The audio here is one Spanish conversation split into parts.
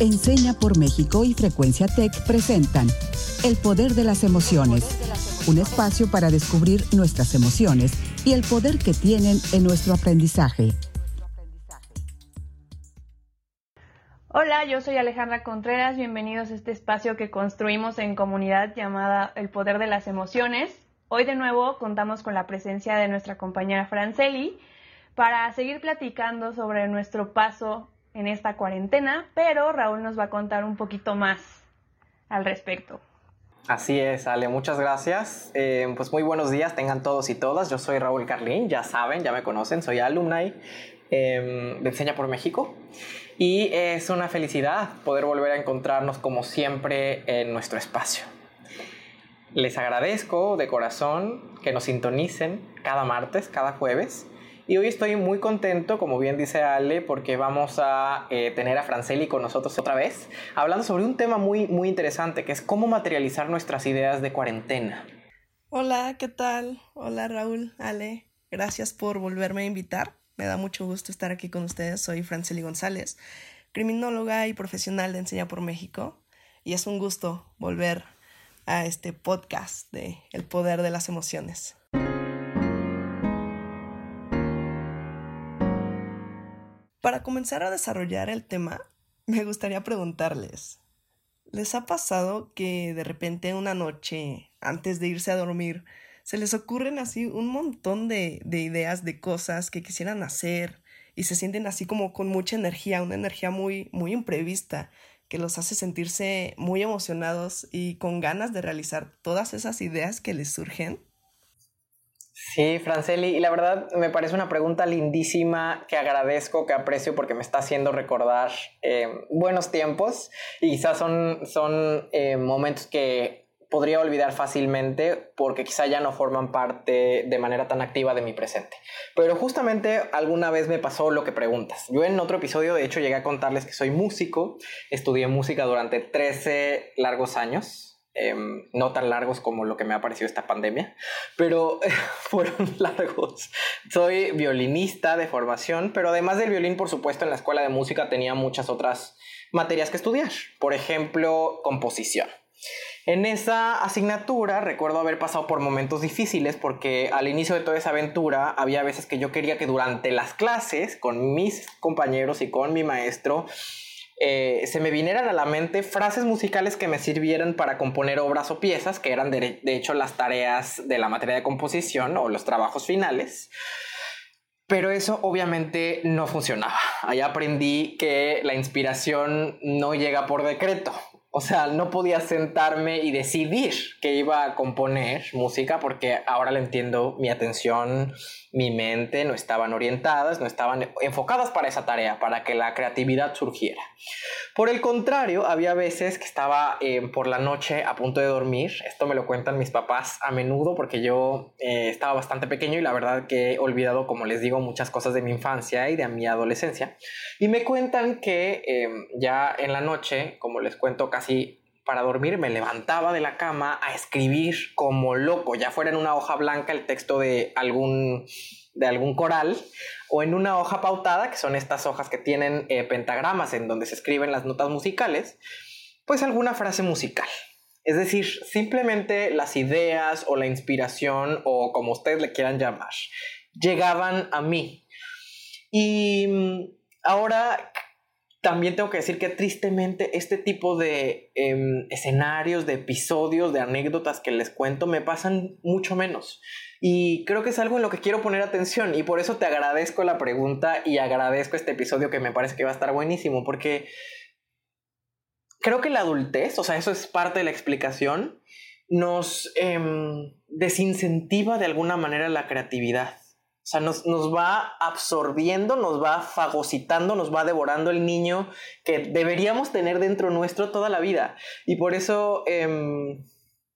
Enseña por México y Frecuencia Tech presentan El Poder de las Emociones, un espacio para descubrir nuestras emociones y el poder que tienen en nuestro aprendizaje. Hola, yo soy Alejandra Contreras, bienvenidos a este espacio que construimos en comunidad llamada El Poder de las Emociones. Hoy de nuevo contamos con la presencia de nuestra compañera Franceli para seguir platicando sobre nuestro paso en esta cuarentena, pero Raúl nos va a contar un poquito más al respecto. Así es, Ale, muchas gracias. Eh, pues muy buenos días, tengan todos y todas. Yo soy Raúl Carlín, ya saben, ya me conocen, soy alumni em, de Enseña por México. Y es una felicidad poder volver a encontrarnos como siempre en nuestro espacio. Les agradezco de corazón que nos sintonicen cada martes, cada jueves. Y hoy estoy muy contento, como bien dice Ale, porque vamos a eh, tener a Franceli con nosotros otra vez, hablando sobre un tema muy, muy interesante, que es cómo materializar nuestras ideas de cuarentena. Hola, ¿qué tal? Hola Raúl, Ale, gracias por volverme a invitar. Me da mucho gusto estar aquí con ustedes. Soy Franceli González, criminóloga y profesional de Enseña por México. Y es un gusto volver a este podcast de El Poder de las Emociones. Para comenzar a desarrollar el tema, me gustaría preguntarles, ¿les ha pasado que de repente una noche, antes de irse a dormir, se les ocurren así un montón de, ideas de cosas que quisieran hacer y se sienten así como con mucha energía, una energía muy, muy imprevista que los hace sentirse muy emocionados y con ganas de realizar todas esas ideas que les surgen? Sí, Franceli, y la verdad me parece una pregunta lindísima que agradezco, que aprecio porque me está haciendo recordar eh, buenos tiempos y quizás son, son eh, momentos que podría olvidar fácilmente porque quizá ya no forman parte de manera tan activa de mi presente. Pero justamente alguna vez me pasó lo que preguntas. Yo en otro episodio de hecho llegué a contarles que soy músico, estudié música durante 13 largos años Em, no tan largos como lo que me ha parecido esta pandemia, pero fueron largos. Soy violinista de formación, pero además del violín, por supuesto, en la escuela de música tenía muchas otras materias que estudiar, por ejemplo, composición. En esa asignatura recuerdo haber pasado por momentos difíciles porque al inicio de toda esa aventura había veces que yo quería que durante las clases con mis compañeros y con mi maestro eh, se me vinieran a la mente frases musicales que me sirvieran para componer obras o piezas, que eran de, hecho las tareas de la materia de composición o los trabajos finales. Pero eso obviamente no funcionaba. Allá aprendí que la inspiración no llega por decreto. O sea, no podía sentarme y decidir que iba a componer música porque ahora le entiendo mi atención mi mente no estaban orientadas, no estaban enfocadas para esa tarea, para que la creatividad surgiera. Por el contrario, había veces que estaba eh, por la noche a punto de dormir, esto me lo cuentan mis papás a menudo porque yo eh, estaba bastante pequeño y la verdad que he olvidado, como les digo, muchas cosas de mi infancia y de mi adolescencia. Y me cuentan que em, ya en la noche, como les cuento casi para dormir me levantaba de la cama a escribir como loco, ya fuera en una hoja blanca el texto de algún, de algún coral o en una hoja pautada, que son estas hojas que tienen eh, pentagramas en donde se escriben las notas musicales, pues alguna frase musical. Es decir, simplemente las ideas o la inspiración o como ustedes le quieran llamar, llegaban a mí. Y mm, ahora también tengo que decir que tristemente este tipo de em, escenarios, de episodios, de anécdotas que les cuento me pasan mucho menos. Y creo que es algo en lo que quiero poner atención y por eso te agradezco la pregunta y agradezco este episodio que me parece que va a estar buenísimo porque creo que la adultez, o sea, eso es parte de la explicación, nos em, desincentiva de alguna manera la creatividad. O sea, nos, va absorbiendo, nos va fagocitando, nos va devorando el niño que deberíamos tener dentro nuestro toda la vida. Y por eso em,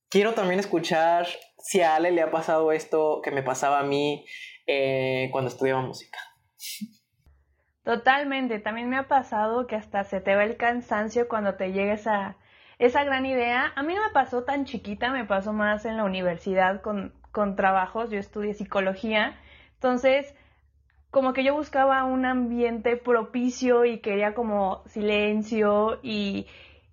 quiero también escuchar si a Ale le ha pasado esto que me pasaba a mí eh, cuando estudiaba música. Totalmente, también me ha pasado que hasta se te va el cansancio cuando te llega esa, esa gran idea. A mí no me pasó tan chiquita, me pasó más en la universidad con, con trabajos, yo estudié psicología entonces, como que yo buscaba un ambiente propicio y quería como silencio y,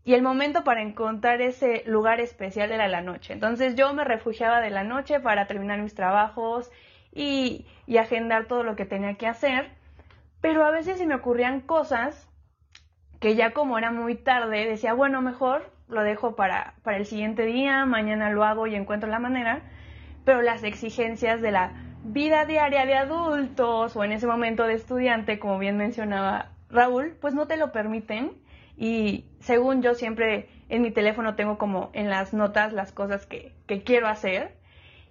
y el momento para encontrar ese lugar especial era la noche. Entonces yo me refugiaba de la noche para terminar mis trabajos y, y agendar todo lo que tenía que hacer, pero a veces se me ocurrían cosas que ya como era muy tarde, decía, bueno, mejor lo dejo para, para el siguiente día, mañana lo hago y encuentro la manera, pero las exigencias de la vida diaria de adultos o en ese momento de estudiante, como bien mencionaba Raúl, pues no te lo permiten. Y según yo siempre en mi teléfono tengo como en las notas las cosas que, que quiero hacer.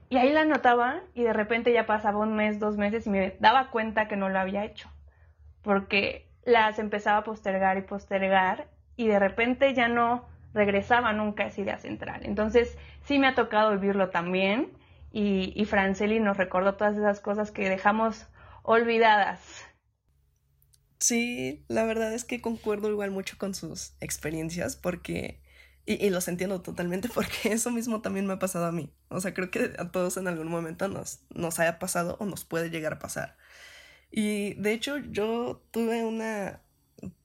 Y ahí la anotaba y de repente ya pasaba un mes, dos meses y me daba cuenta que no lo había hecho. Porque las empezaba a postergar y postergar y de repente ya no regresaba nunca a esa idea central. Entonces sí me ha tocado vivirlo también y, y Franceli nos recordó todas esas cosas que dejamos olvidadas. Sí, la verdad es que concuerdo igual mucho con sus experiencias porque, y, y, los entiendo totalmente porque eso mismo también me ha pasado a mí. O sea, creo que a todos en algún momento nos, nos haya pasado o nos puede llegar a pasar. Y de hecho yo tuve una,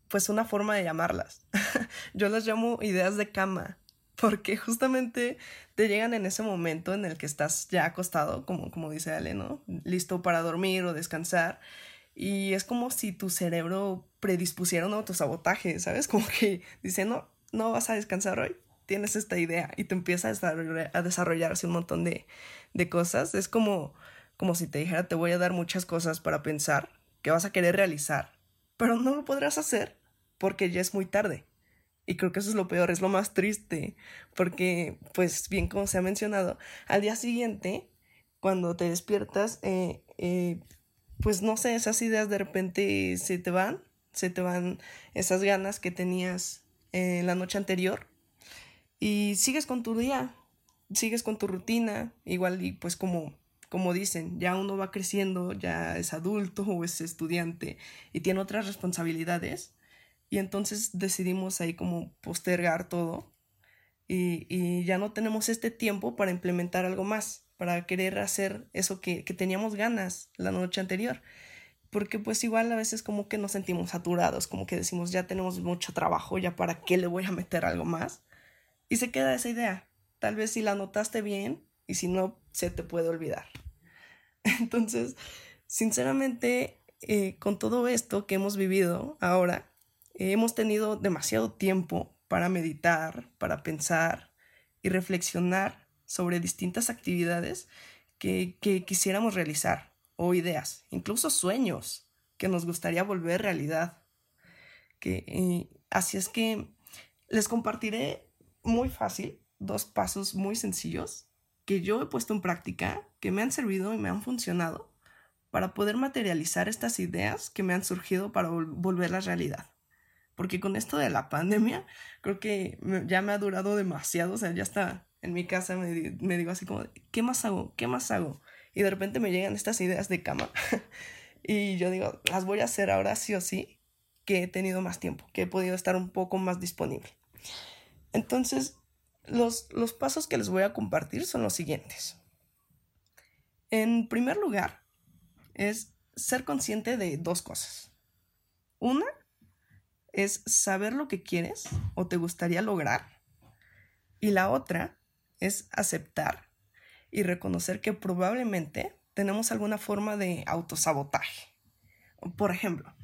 pues una forma de llamarlas. yo las llamo ideas de cama porque justamente te llegan en ese momento en el que estás ya acostado, como, como dice Ale, ¿no? Listo para dormir o descansar. Y es como si tu cerebro predispusiera un autosabotaje, ¿sabes? Como que dice, no, no vas a descansar hoy, tienes esta idea y te empieza a, desarrollar, a desarrollarse un montón de, de cosas. Es como, como si te dijera, te voy a dar muchas cosas para pensar que vas a querer realizar, pero no lo podrás hacer porque ya es muy tarde. Y creo que eso es lo peor, es lo más triste, porque, pues bien como se ha mencionado, al día siguiente, cuando te despiertas, eh, eh, pues no sé, esas ideas de repente se te van, se te van esas ganas que tenías eh, la noche anterior y sigues con tu día, sigues con tu rutina, igual y pues como como dicen, ya uno va creciendo, ya es adulto o es estudiante y tiene otras responsabilidades y entonces decidimos ahí como postergar todo y, y, ya no tenemos este tiempo para implementar algo más, para querer hacer eso que, que teníamos ganas la noche anterior. Porque pues igual a veces como que nos sentimos saturados, como que decimos ya tenemos mucho trabajo, ya para qué le voy a meter algo más. Y se queda esa idea. Tal vez si la notaste bien y si no, se te puede olvidar. Entonces, sinceramente, eh, con todo esto que hemos vivido ahora, hemos tenido demasiado tiempo para meditar, para pensar y reflexionar sobre distintas actividades que, quisiéramos realizar o ideas, incluso sueños que nos gustaría volver realidad. Que, eh, así es que les compartiré muy fácil dos pasos muy sencillos que yo he puesto en práctica, que me han servido y me han funcionado para poder materializar estas ideas que me han surgido para volverlas realidad porque con esto de la pandemia creo que ya me ha durado demasiado, o sea, ya está en mi casa me, me digo así como, ¿qué más hago? ¿Qué más hago? Y de repente me llegan estas ideas de cama y yo digo, las voy a hacer ahora sí o sí, que he tenido más tiempo, que he podido estar un poco más disponible. Entonces, los, los pasos que les voy a compartir son los siguientes. En primer lugar, es ser consciente de dos cosas. Una, es saber lo que quieres o te gustaría lograr. Y la otra es aceptar y reconocer que probablemente tenemos alguna forma de autosabotaje. Por ejemplo,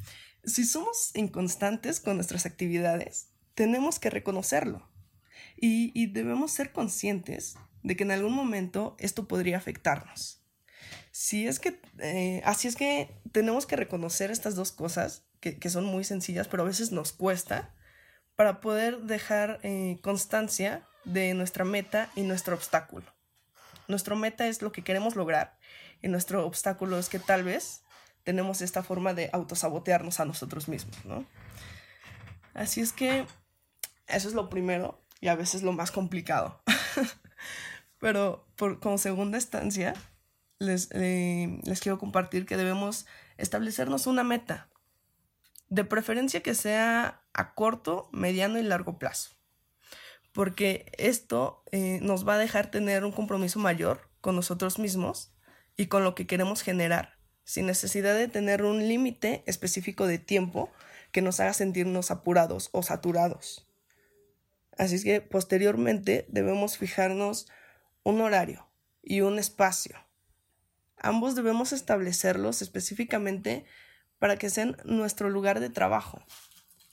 si somos inconstantes con nuestras actividades, tenemos que reconocerlo y, debemos ser conscientes de que en algún momento esto podría afectarnos. Si es que, eh, así es que tenemos que reconocer estas dos cosas que, son muy sencillas, pero a veces nos cuesta, para poder dejar eh, constancia de nuestra meta y nuestro obstáculo. Nuestro meta es lo que queremos lograr y nuestro obstáculo es que tal vez tenemos esta forma de autosabotearnos a nosotros mismos, ¿no? Así es que eso es lo primero y a veces lo más complicado. Pero por, como segunda instancia, les, eh, les quiero compartir que debemos establecernos una meta, de preferencia que sea a corto, mediano y largo plazo, porque esto eh, nos va a dejar tener un compromiso mayor con nosotros mismos y con lo que queremos generar, sin necesidad de tener un límite específico de tiempo que nos haga sentirnos apurados o saturados. Así es que posteriormente debemos fijarnos un horario y un espacio. Ambos debemos establecerlos específicamente para que sean nuestro lugar de trabajo,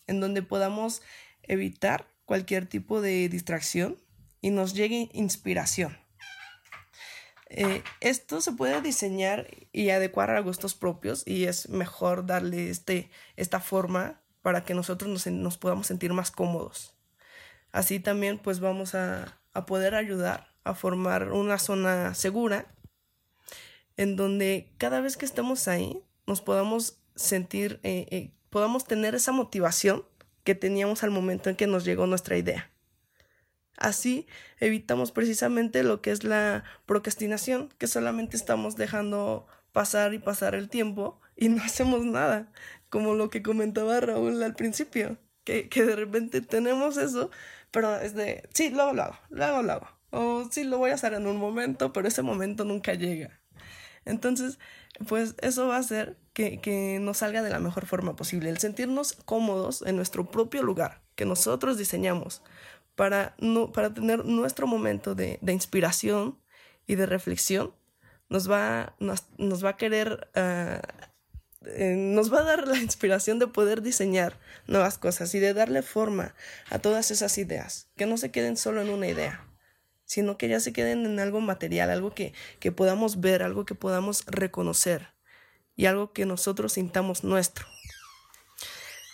en donde podamos evitar cualquier tipo de distracción y nos llegue inspiración. Eh, esto se puede diseñar y adecuar a gustos propios y es mejor darle este, esta forma para que nosotros nos, podamos sentir más cómodos. Así también pues vamos a, a poder ayudar a formar una zona segura en donde cada vez que estemos ahí nos podamos sentir, eh, eh, podamos tener esa motivación que teníamos al momento en que nos llegó nuestra idea. Así evitamos precisamente lo que es la procrastinación, que solamente estamos dejando pasar y pasar el tiempo y no hacemos nada, como lo que comentaba Raúl al principio, que, que de repente tenemos eso, pero es de, sí, luego lo hago, luego lo hago, o sí, lo voy a hacer en un momento, pero ese momento nunca llega. Entonces, pues eso va a hacer que, que nos salga de la mejor forma posible, el sentirnos cómodos en nuestro propio lugar, que nosotros diseñamos, para, no, para tener nuestro momento de, de, inspiración y de reflexión, nos va, nos, nos va a querer, uh, eh, nos va a dar la inspiración de poder diseñar nuevas cosas y de darle forma a todas esas ideas, que no se queden solo en una idea, sino que ya se queden en algo material, algo que, que podamos ver, algo que podamos reconocer y algo que nosotros sintamos nuestro.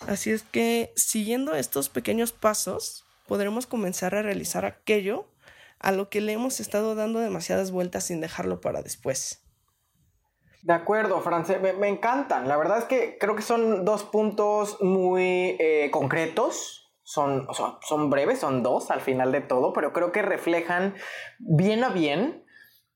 Así es que siguiendo estos pequeños pasos, podremos comenzar a realizar aquello a lo que le hemos estado dando demasiadas vueltas sin dejarlo para después. De acuerdo, France, me, me encantan. La verdad es que creo que son dos puntos muy eh, concretos. Son, son, son, breves, son dos al final de todo, pero creo que reflejan bien a bien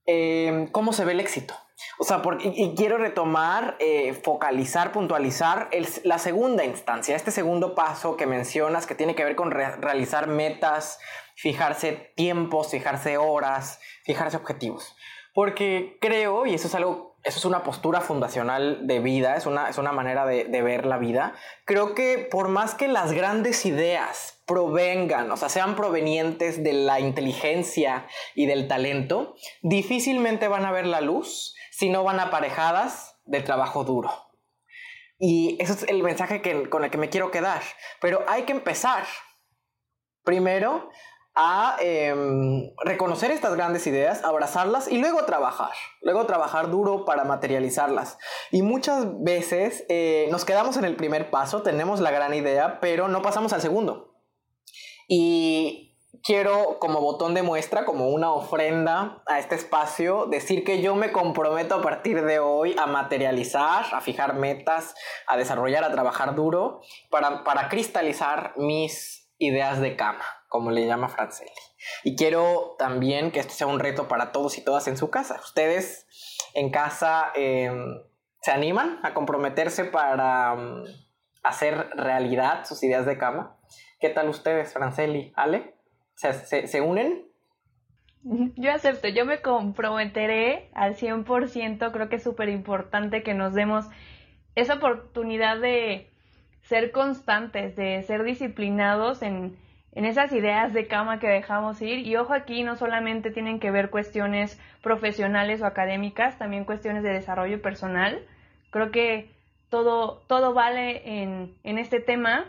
eh, cómo se ve el éxito. O sea, porque, y, quiero retomar, eh, focalizar, puntualizar el, la segunda instancia, este segundo paso que mencionas que tiene que ver con re realizar metas, fijarse tiempos, fijarse horas, fijarse objetivos. Porque creo, y eso es algo, eso es una postura fundacional de vida, es una, es una manera de, de ver la vida, creo que por más que las grandes ideas provengan, o sea, sean provenientes de la inteligencia y del talento, difícilmente van a ver la luz si no van aparejadas de trabajo duro. Y ese es el mensaje que, con el que me quiero quedar. Pero hay que empezar primero a eh, reconocer estas grandes ideas, abrazarlas y luego trabajar, luego trabajar duro para materializarlas. Y muchas veces eh, nos quedamos en el primer paso, tenemos la gran idea, pero no pasamos al segundo. Y quiero como botón de muestra, como una ofrenda a este espacio, decir que yo me comprometo a partir de hoy a materializar, a fijar metas, a desarrollar, a trabajar duro para, para cristalizar mis ideas de cama, como le llama Franceli. Y quiero también que esto sea un reto para todos y todas en su casa. Ustedes en casa eh, se animan a comprometerse para um, hacer realidad sus ideas de cama. ¿Qué tal ustedes, Franceli? ¿Ale? ¿Se, se, unen? Yo acepto, yo me comprometeré al 100%, creo que es súper importante que nos demos esa oportunidad de ser constantes, de ser disciplinados en, en esas ideas de cama que dejamos ir. Y ojo aquí, no solamente tienen que ver cuestiones profesionales o académicas, también cuestiones de desarrollo personal. Creo que todo, todo vale en, en este tema.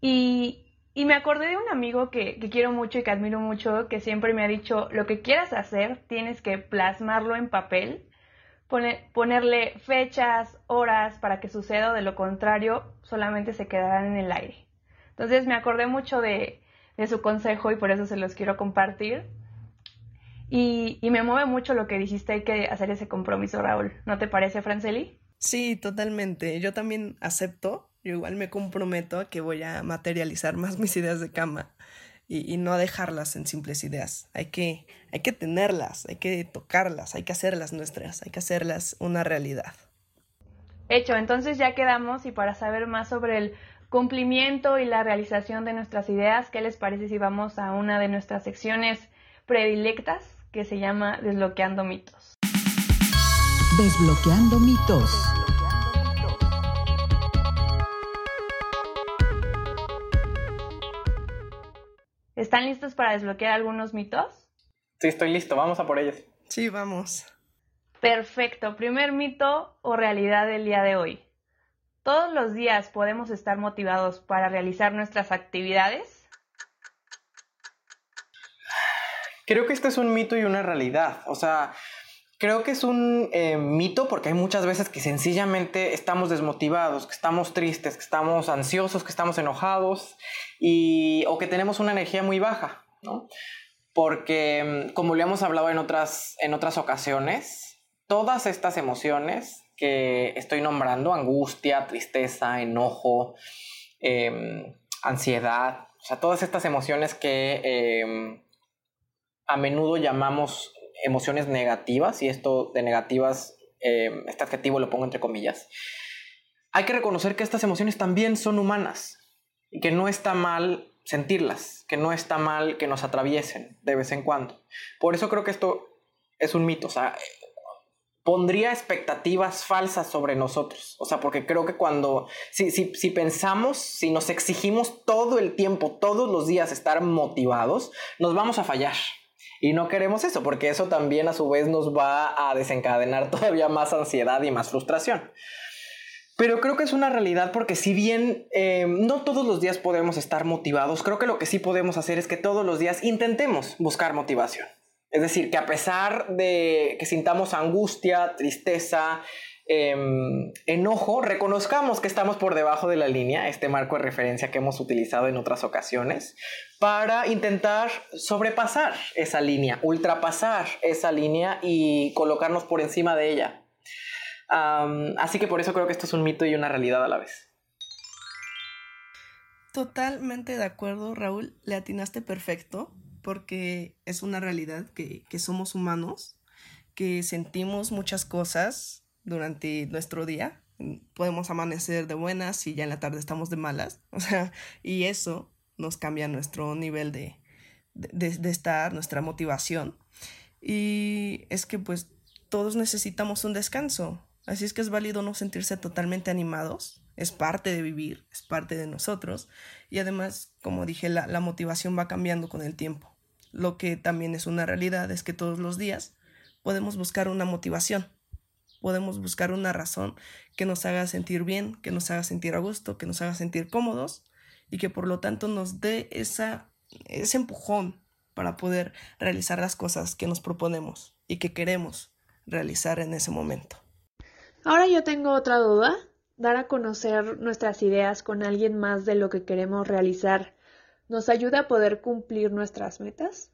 Y, y me acordé de un amigo que, que, quiero mucho y que admiro mucho, que siempre me ha dicho, lo que quieras hacer, tienes que plasmarlo en papel, pone, ponerle fechas, horas para que suceda, de lo contrario, solamente se quedarán en el aire. Entonces me acordé mucho de, de su consejo y por eso se los quiero compartir. Y, y, me mueve mucho lo que dijiste, hay que hacer ese compromiso, Raúl. ¿No te parece, Franceli? Sí, totalmente. Yo también acepto yo igual me comprometo a que voy a materializar más mis ideas de cama y, y, no dejarlas en simples ideas. Hay que, hay que tenerlas, hay que tocarlas, hay que hacerlas nuestras, hay que hacerlas una realidad. Hecho, entonces ya quedamos y para saber más sobre el cumplimiento y la realización de nuestras ideas, ¿qué les parece si vamos a una de nuestras secciones predilectas que se llama Desbloqueando mitos? Desbloqueando mitos. ¿Están listos para desbloquear algunos mitos? Sí, estoy listo. Vamos a por ellos. Sí, vamos. Perfecto. Primer mito o realidad del día de hoy. ¿Todos los días podemos estar motivados para realizar nuestras actividades? Creo que este es un mito y una realidad. O sea, creo que es un eh, mito porque hay muchas veces que sencillamente estamos desmotivados, que estamos tristes, que estamos ansiosos, que estamos enojados y, o que tenemos una energía muy baja, ¿no? Porque, mm, como lo hemos hablado en otras, en otras ocasiones, todas estas emociones que estoy nombrando, angustia, tristeza, enojo, em, ansiedad, o sea, todas estas emociones que em, a menudo llamamos emociones negativas, y esto de negativas, em, este adjetivo lo pongo entre comillas, hay que reconocer que estas emociones también son humanas y que no está mal sentirlas, que no está mal que nos atraviesen de vez en cuando. Por eso creo que esto es un mito, o sea, pondría expectativas falsas sobre nosotros. O sea, porque creo que cuando, si, si, si, pensamos, si nos exigimos todo el tiempo, todos los días estar motivados, nos vamos a fallar. Y no queremos eso, porque eso también a su vez nos va a desencadenar todavía más ansiedad y más frustración. Pero creo que es una realidad porque si bien eh, no todos los días podemos estar motivados, creo que lo que sí podemos hacer es que todos los días intentemos buscar motivación. Es decir, que a pesar de que sintamos angustia, tristeza, em, enojo, reconozcamos que estamos por debajo de la línea, este marco de referencia que hemos utilizado en otras ocasiones, para intentar sobrepasar esa línea, ultrapasar esa línea y colocarnos por encima de ella. así que por eso creo que esto es un mito y una realidad a la vez. Totalmente de acuerdo, Raúl. Le atinaste perfecto porque es una realidad que, somos humanos, que sentimos muchas cosas durante nuestro día. Podemos amanecer de buenas y ya en la tarde estamos de malas. O sea, y eso nos cambia nuestro nivel de, de, estar, nuestra motivación. Y es que pues todos necesitamos un descanso. Así es que es válido no sentirse totalmente animados. Es parte de vivir, es parte de nosotros. Y además, como dije, la motivación va cambiando con el tiempo. Lo que también es una realidad es que todos los días podemos buscar una motivación, podemos buscar una razón que nos haga sentir bien, que nos haga sentir a gusto, que nos haga sentir cómodos y que por lo tanto nos dé esa, ese empujón para poder realizar las cosas que nos proponemos y que queremos realizar en ese momento. Ahora yo tengo otra duda. Dar a conocer nuestras ideas con alguien más de lo que queremos realizar nos ayuda a poder cumplir nuestras metas?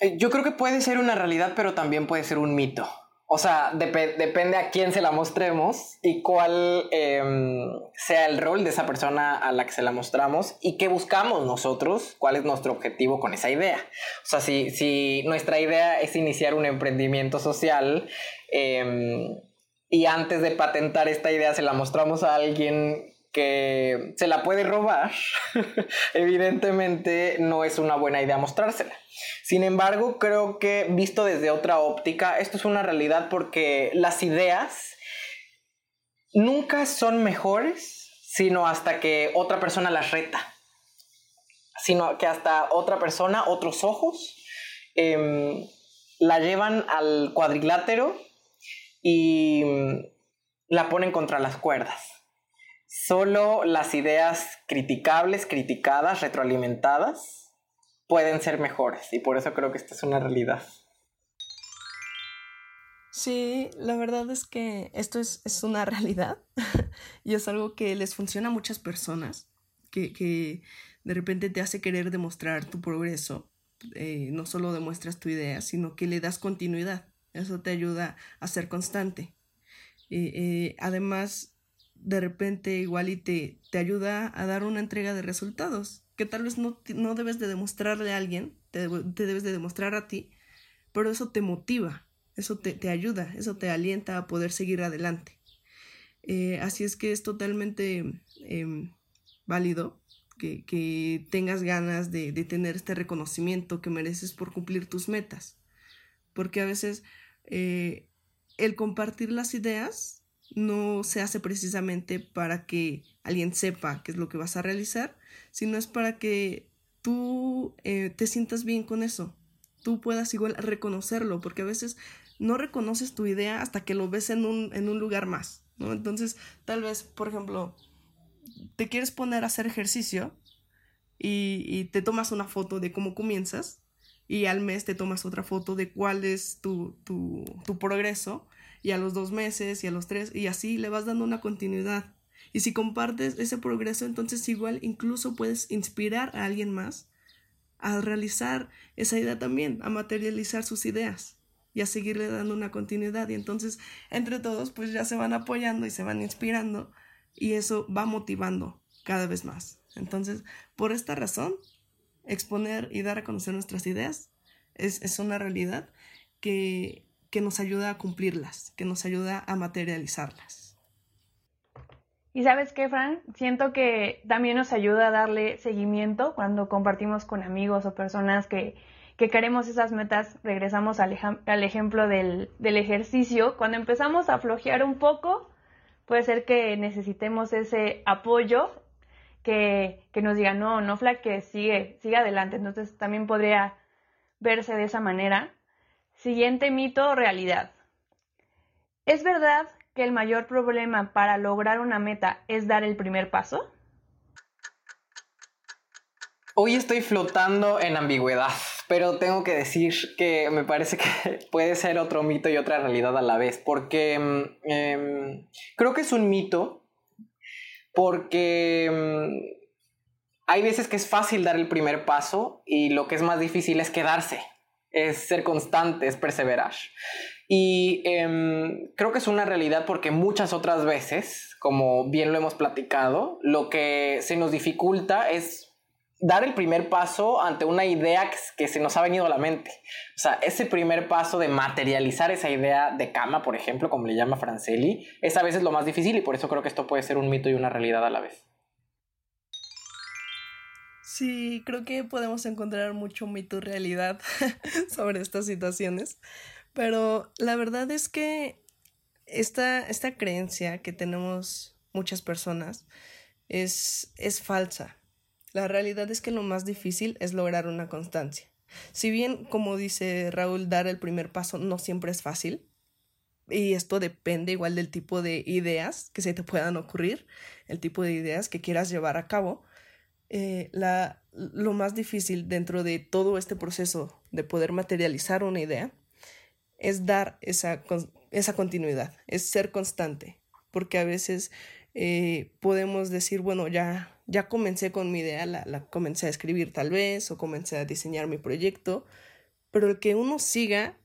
Eh, yo creo que puede ser una realidad, pero también puede ser un mito. O sea, depende a quién se la mostremos y cuál em, sea el rol de esa persona a la que se la mostramos y qué buscamos nosotros, cuál es nuestro objetivo con esa idea. O sea, si, si nuestra idea es iniciar un emprendimiento social em, y antes de patentar esta idea se la mostramos a alguien que se la puede robar, evidentemente no es una buena idea mostrársela. Sin embargo, creo que visto desde otra óptica, esto es una realidad porque las ideas nunca son mejores, sino hasta que otra persona las reta, sino que hasta otra persona, otros ojos, em, la llevan al cuadrilátero y la ponen contra las cuerdas. Solo las ideas criticables, criticadas, retroalimentadas, pueden ser mejores y por eso creo que esta es una realidad. Sí, la verdad es que esto es, una realidad y es algo que les funciona a muchas personas, que, de repente te hace querer demostrar tu progreso. Eh, no solo demuestras tu idea, sino que le das continuidad. Eso te ayuda a ser constante. Eh, además, de repente igual y te, te ayuda a dar una entrega de resultados que tal vez no, no debes de demostrarle a alguien, te, debes de demostrar a ti, pero eso te motiva, eso te, te ayuda, eso te alienta a poder seguir adelante. Eh, así es que es totalmente em, válido que, que, tengas ganas de, de tener este reconocimiento que mereces por cumplir tus metas porque a veces eh, el compartir las ideas no se hace precisamente para que alguien sepa qué es lo que vas a realizar, sino es para que tú eh, te sientas bien con eso, tú puedas igual reconocerlo, porque a veces no reconoces tu idea hasta que lo ves en un, en un lugar más, ¿no? Entonces, tal vez, por ejemplo, te quieres poner a hacer ejercicio y, y te tomas una foto de cómo comienzas y al mes te tomas otra foto de cuál es tu, tu, tu progreso y a los dos meses y a los tres y así le vas dando una continuidad. Y si compartes ese progreso, entonces igual incluso puedes inspirar a alguien más a realizar esa idea también, a materializar sus ideas y a seguirle dando una continuidad. Y entonces, entre todos, pues ya se van apoyando y se van inspirando y eso va motivando cada vez más. Entonces, por esta razón, exponer y dar a conocer nuestras ideas es, es una realidad que que nos ayuda a cumplirlas, que nos ayuda a materializarlas. Y sabes qué, Fran, siento que también nos ayuda a darle seguimiento cuando compartimos con amigos o personas que, queremos esas metas. Regresamos al, ejemplo del, del, ejercicio. Cuando empezamos a flojear un poco, puede ser que necesitemos ese apoyo que, que nos diga, no, no flaque, sigue, sigue adelante. Entonces también podría verse de esa manera. Siguiente mito realidad. ¿Es verdad que el mayor problema para lograr una meta es dar el primer paso? Hoy estoy flotando en ambigüedad, pero tengo que decir que me parece que puede ser otro mito y otra realidad a la vez, porque mm, em, creo que es un mito, porque mm, hay veces que es fácil dar el primer paso y lo que es más difícil es quedarse es ser constante, es perseverar. Y em, creo que es una realidad porque muchas otras veces, como bien lo hemos platicado, lo que se nos dificulta es dar el primer paso ante una idea que, se nos ha venido a la mente. O sea, ese primer paso de materializar esa idea de cama, por ejemplo, como le llama Franceli, es a veces lo más difícil y por eso creo que esto puede ser un mito y una realidad a la vez. Sí, creo que podemos encontrar mucho mito realidad sobre estas situaciones, pero la verdad es que esta, esta creencia que tenemos muchas personas es, es falsa. La realidad es que lo más difícil es lograr una constancia. Si bien, como dice Raúl, dar el primer paso no siempre es fácil, y esto depende igual del tipo de ideas que se te puedan ocurrir, el tipo de ideas que quieras llevar a cabo, eh, la, lo más difícil dentro de todo este proceso de poder materializar una idea es dar esa, esa continuidad, es ser constante, porque a veces eh, podemos decir, bueno, ya, ya comencé con mi idea, la, la comencé a escribir tal vez, o comencé a diseñar mi proyecto, pero el que uno siga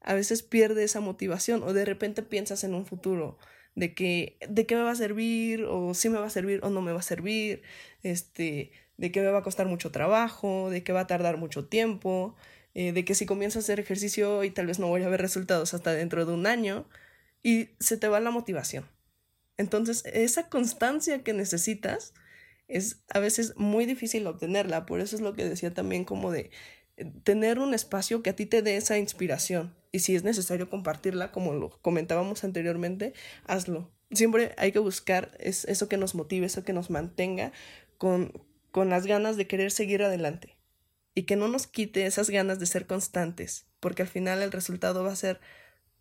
a veces pierde esa motivación o de repente piensas en un futuro de que de qué me va a servir o si me va a servir o no me va a servir, este, de que me va a costar mucho trabajo, de que va a tardar mucho tiempo, eh, de que si comienzo a hacer ejercicio y tal vez no voy a ver resultados hasta dentro de un año y se te va la motivación. Entonces, esa constancia que necesitas es a veces muy difícil obtenerla, por eso es lo que decía también como de tener un espacio que a ti te dé esa inspiración y si es necesario compartirla, como lo comentábamos anteriormente, hazlo. Siempre hay que buscar eso que nos motive, eso que nos mantenga con, con las ganas de querer seguir adelante y que no nos quite esas ganas de ser constantes, porque al final el resultado va a ser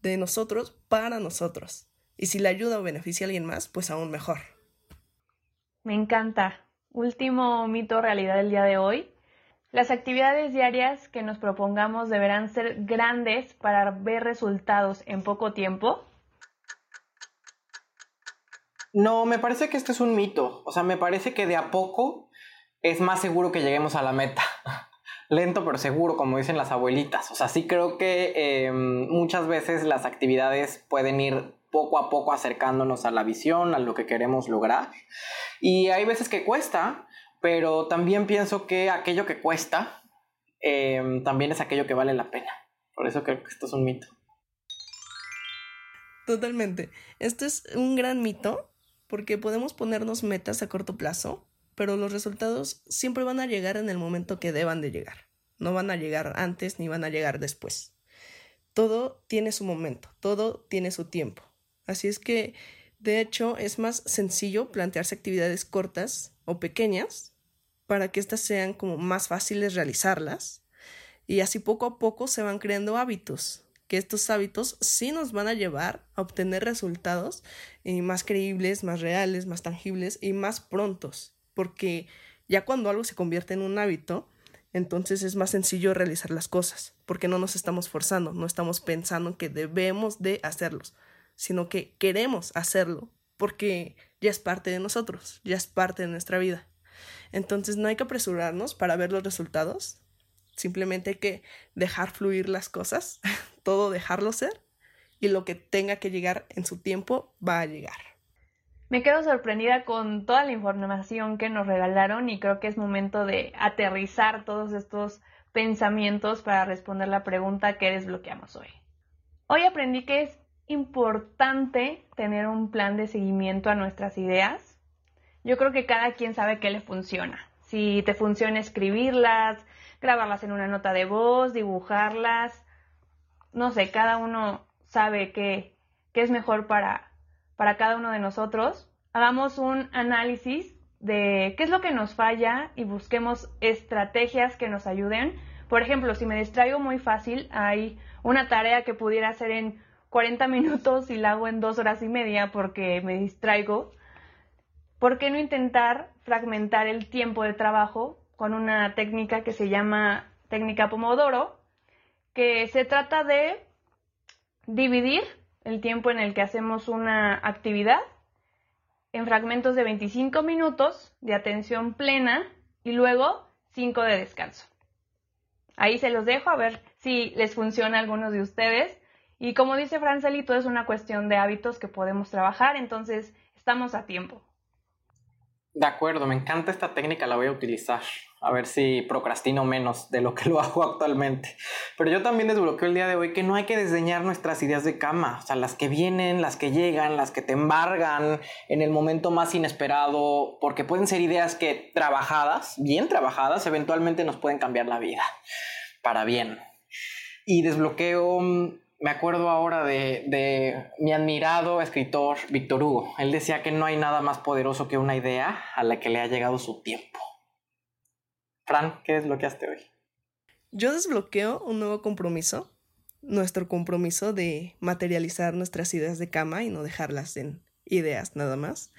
de nosotros para nosotros. Y si le ayuda o beneficia a alguien más, pues aún mejor. Me encanta. Último mito realidad del día de hoy. Las actividades diarias que nos propongamos deberán ser grandes para ver resultados en poco tiempo. No, me parece que esto es un mito. O sea, me parece que de a poco es más seguro que lleguemos a la meta. Lento pero seguro, como dicen las abuelitas. O sea, sí creo que em, muchas veces las actividades pueden ir poco a poco acercándonos a la visión, a lo que queremos lograr. Y hay veces que cuesta, pero también pienso que aquello que cuesta em, también es aquello que vale la pena. Por eso creo que esto es un mito. Totalmente. Esto es un gran mito porque podemos ponernos metas a corto plazo, pero los resultados siempre van a llegar en el momento que deban de llegar. No van a llegar antes ni van a llegar después. todo tiene su momento, todo tiene su tiempo. Así es que, de hecho, es más sencillo plantearse actividades cortas o pequeñas para que éstas sean como más fáciles realizarlas y así poco a poco se van creando hábitos, que estos hábitos sí nos van a llevar a obtener resultados eh, más creíbles, más reales, más tangibles y más prontos, porque ya cuando algo se convierte en un hábito, entonces es más sencillo realizar las cosas, porque no nos estamos forzando, no estamos pensando que debemos de hacerlos, sino que queremos hacerlo, porque ya es parte de nosotros, ya es parte de nuestra vida. Entonces no hay que apresurarnos para ver los resultados, simplemente hay que dejar fluir las cosas, todo dejarlo ser, y lo que tenga que llegar en su tiempo va a llegar. Me quedo sorprendida con toda la información que nos regalaron y creo que es momento de aterrizar todos estos pensamientos para responder la pregunta que desbloqueamos hoy. Hoy aprendí que es importante tener un plan de seguimiento a nuestras ideas. Yo creo que cada quien sabe qué le funciona. Si te funciona escribirlas, grabarlas en una nota de voz, dibujarlas, no sé, cada uno sabe qué, qué es mejor para, para cada uno de nosotros, hagamos un análisis de qué es lo que nos falla y busquemos estrategias que nos ayuden. Por ejemplo, si me distraigo muy fácil, hay una tarea que pudiera hacer en 40 minutos y la hago en dos horas y media porque me distraigo. ¿Por qué no intentar fragmentar el tiempo de trabajo con una técnica que se llama técnica Pomodoro, que se trata de dividir el tiempo en el que hacemos una actividad en fragmentos de 25 minutos de atención plena y luego 5 de descanso. Ahí se los dejo a ver si les funciona a algunos de ustedes. Y como dice Francelito, es una cuestión de hábitos que podemos trabajar, entonces estamos a tiempo. De acuerdo, me encanta esta técnica, la voy a utilizar. A ver si procrastino menos de lo que lo hago actualmente. Pero yo también desbloqueo el día de hoy que no hay que desdeñar nuestras ideas de cama. O sea, las que vienen, las que llegan, las que te embargan en el momento más inesperado, porque pueden ser ideas que trabajadas, bien trabajadas, eventualmente nos pueden cambiar la vida. Para bien. Y desbloqueo mm, me acuerdo ahora de, mi admirado escritor Víctor Hugo. Él decía que no hay nada más poderoso que una idea a la que le ha llegado su tiempo. Fran, ¿qué desbloqueaste hoy? Yo desbloqueo un nuevo compromiso, nuestro compromiso de materializar nuestras ideas de cama y no dejarlas en ideas nada más.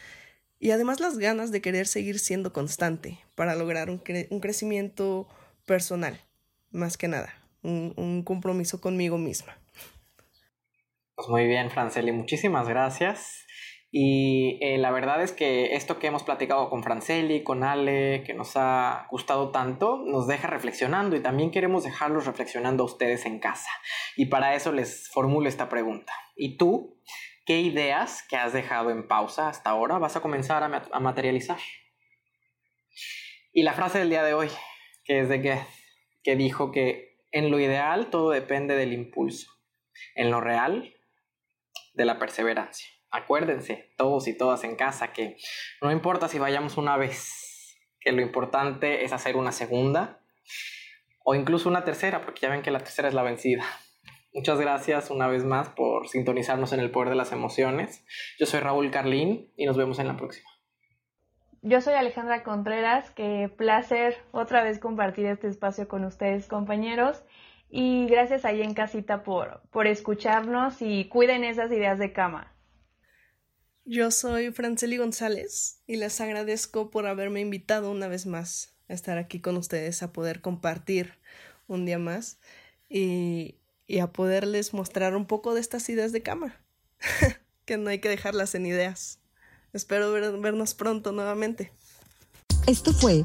Y además las ganas de querer seguir siendo constante para lograr un, crecimiento personal, más que nada, un compromiso conmigo misma. Pues muy bien, Franceli, muchísimas gracias. Y eh, la verdad es que esto que hemos platicado con Franceli, con Ale, que nos ha gustado tanto, nos deja reflexionando y también queremos dejarlos reflexionando a ustedes en casa. Y para eso les formulo esta pregunta. ¿Y tú, qué ideas que has dejado en pausa hasta ahora vas a comenzar a, a materializar? Y la frase del día de hoy, que es de Goethe, que dijo que en lo ideal todo depende del impulso. En lo real de la perseverancia. Acuérdense, todos y todas en casa, que no importa si vayamos una vez, que lo importante es hacer una segunda o incluso una tercera, porque ya ven que la tercera es la vencida. Muchas gracias una vez más por sintonizarnos en el poder de las emociones. Yo soy Raúl Carlín y nos vemos en la próxima. Yo soy Alejandra Contreras, qué placer otra vez compartir este espacio con ustedes compañeros y gracias ahí en casita por, por escucharnos y cuiden esas ideas de cama. Yo soy Franceli González y les agradezco por haberme invitado una vez más a estar aquí con ustedes, a poder compartir un día más y, y a poderles mostrar un poco de estas ideas de cama, que no hay que dejarlas en ideas. Espero vernos pronto nuevamente. Esto fue